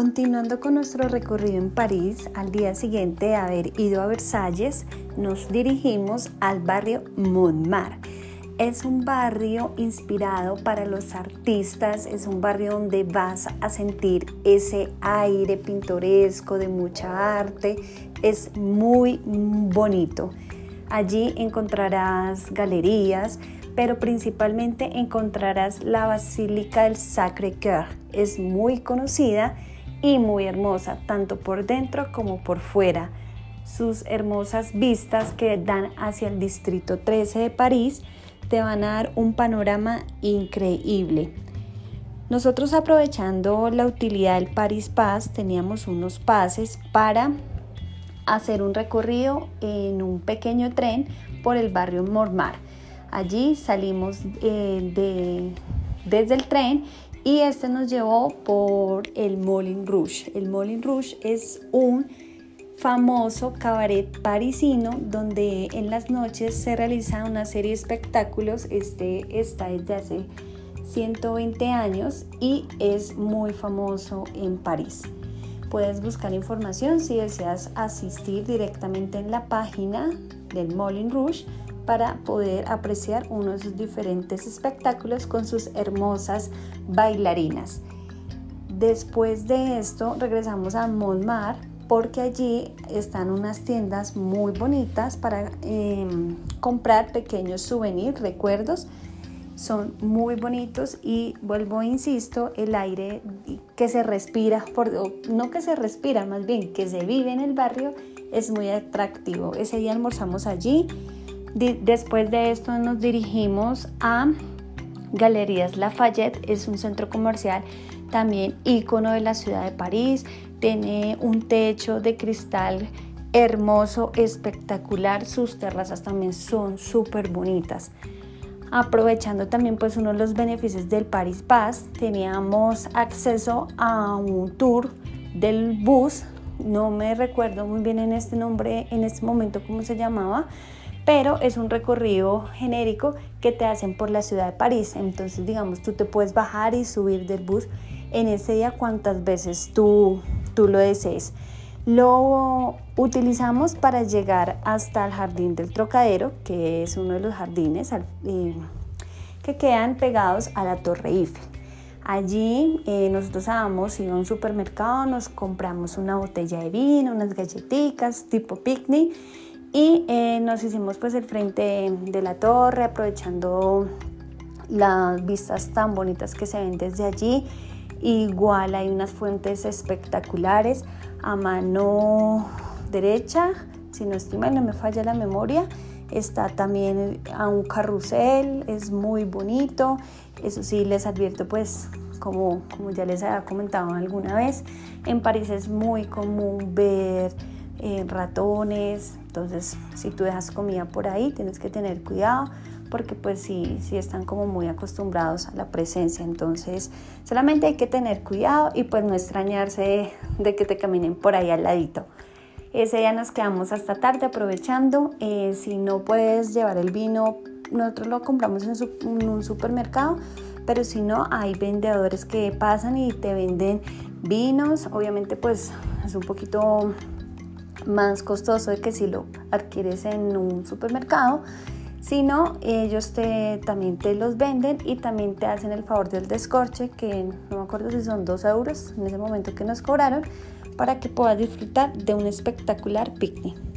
Continuando con nuestro recorrido en París, al día siguiente de haber ido a Versalles, nos dirigimos al barrio Montmartre. Es un barrio inspirado para los artistas, es un barrio donde vas a sentir ese aire pintoresco de mucha arte, es muy bonito. Allí encontrarás galerías, pero principalmente encontrarás la Basílica del Sacré-Cœur. Es muy conocida y muy hermosa, tanto por dentro como por fuera. Sus hermosas vistas que dan hacia el Distrito 13 de París te van a dar un panorama increíble. Nosotros aprovechando la utilidad del Paris Pass teníamos unos pases para hacer un recorrido en un pequeño tren por el barrio Montmartre. Allí salimos eh, de, desde el tren y este nos llevó por el Moulin Rouge. El Moulin Rouge es un famoso cabaret parisino donde en las noches se realiza una serie de espectáculos. Este está desde hace 120 años y es muy famoso en París. Puedes buscar información si deseas asistir directamente en la página del Moulin Rouge para poder apreciar uno de sus diferentes espectáculos con sus hermosas bailarinas. Después de esto regresamos a Montmartre porque allí están unas tiendas muy bonitas para em, comprar pequeños souvenirs, recuerdos. Son muy bonitos y vuelvo, insisto, el aire que se respira, no que se respira, más bien que se vive en el barrio, es muy atractivo. Ese día almorzamos allí Después de esto nos dirigimos a Galerías Lafayette, es un centro comercial también ícono de la ciudad de París, tiene un techo de cristal hermoso, espectacular, sus terrazas también son súper bonitas. Aprovechando también pues uno de los beneficios del Paris Pass, teníamos acceso a un tour del bus, no me recuerdo muy bien en este nombre, en este momento cómo se llamaba, pero es un recorrido genérico que te hacen por la ciudad de París. Entonces, digamos, tú te puedes bajar y subir del bus en ese día cuantas veces tú, tú lo desees. Lo utilizamos para llegar hasta el jardín del Trocadero, que es uno de los jardines eh, que quedan pegados a la Torre Eiffel. Allí eh, nosotros vamos ir a un supermercado, nos compramos una botella de vino, unas galletitas tipo picnic y eh, nos hicimos pues el frente de la torre aprovechando las vistas tan bonitas que se ven desde allí. Igual hay unas fuentes espectaculares a mano derecha si no estoy mal no me falla la memoria. Está también a un carrusel es muy bonito. Eso sí les advierto pues como, como ya les había comentado alguna vez en París es muy común ver ratones. Entonces, si tú dejas comida por ahí, tienes que tener cuidado porque pues sí, sí están como muy acostumbrados a la presencia. Entonces, solamente hay que tener cuidado y pues no extrañarse de, que te caminen por ahí al ladito. Ese día nos quedamos hasta tarde aprovechando. Eh, si no puedes llevar el vino, nosotros lo compramos en, un supermercado, pero si no, hay vendedores que pasan y te venden vinos. Obviamente pues es un poquito más costoso de que si lo adquieres en un supermercado, sino ellos te, también te los venden y también te hacen el favor del descorche, que no me acuerdo si son 2 euros en ese momento que nos cobraron, para que puedas disfrutar de un espectacular picnic.